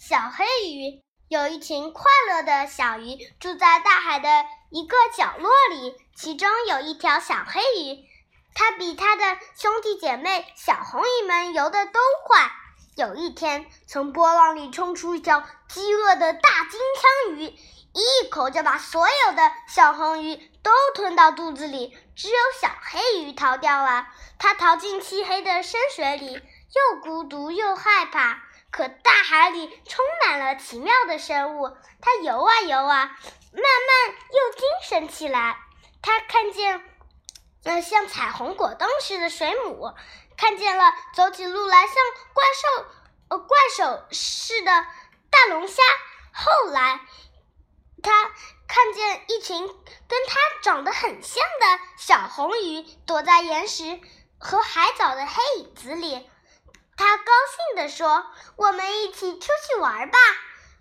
小黑鱼。有一群快乐的小鱼住在大海的一个角落里，其中有一条小黑鱼，它比它的兄弟姐妹小红鱼们游得都快。有一天，从波浪里冲出一条饥饿的大金枪鱼，一口就把所有的小红鱼都吞到肚子里，只有小黑鱼逃掉了。它逃进漆黑的深水里，又孤独又害怕。可大海里充满了奇妙的生物，它游啊游啊，慢慢又精神起来。它看见，呃，像彩虹果冻似的水母，看见了走起路来像怪兽，呃，怪兽似的大龙虾。后来，他看见一群跟它长得很像的小红鱼，躲在岩石和海藻的黑影子里。他高兴地说：“我们一起出去玩吧。”“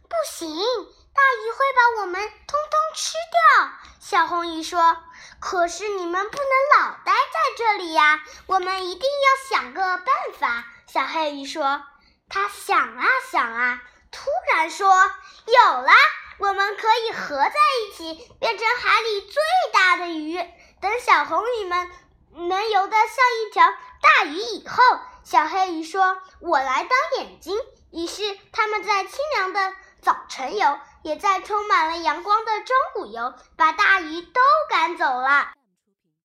不行，大鱼会把我们通通吃掉。”小红鱼说。“可是你们不能老待在这里呀，我们一定要想个办法。”小黑鱼说。他想啊想啊，突然说：“有了，我们可以合在一起，变成海里最大的鱼。等小红鱼们能游得像一条大鱼以后。”小黑鱼说：“我来当眼睛。”于是，他们在清凉的早晨游，也在充满了阳光的中午游，把大鱼都赶走了。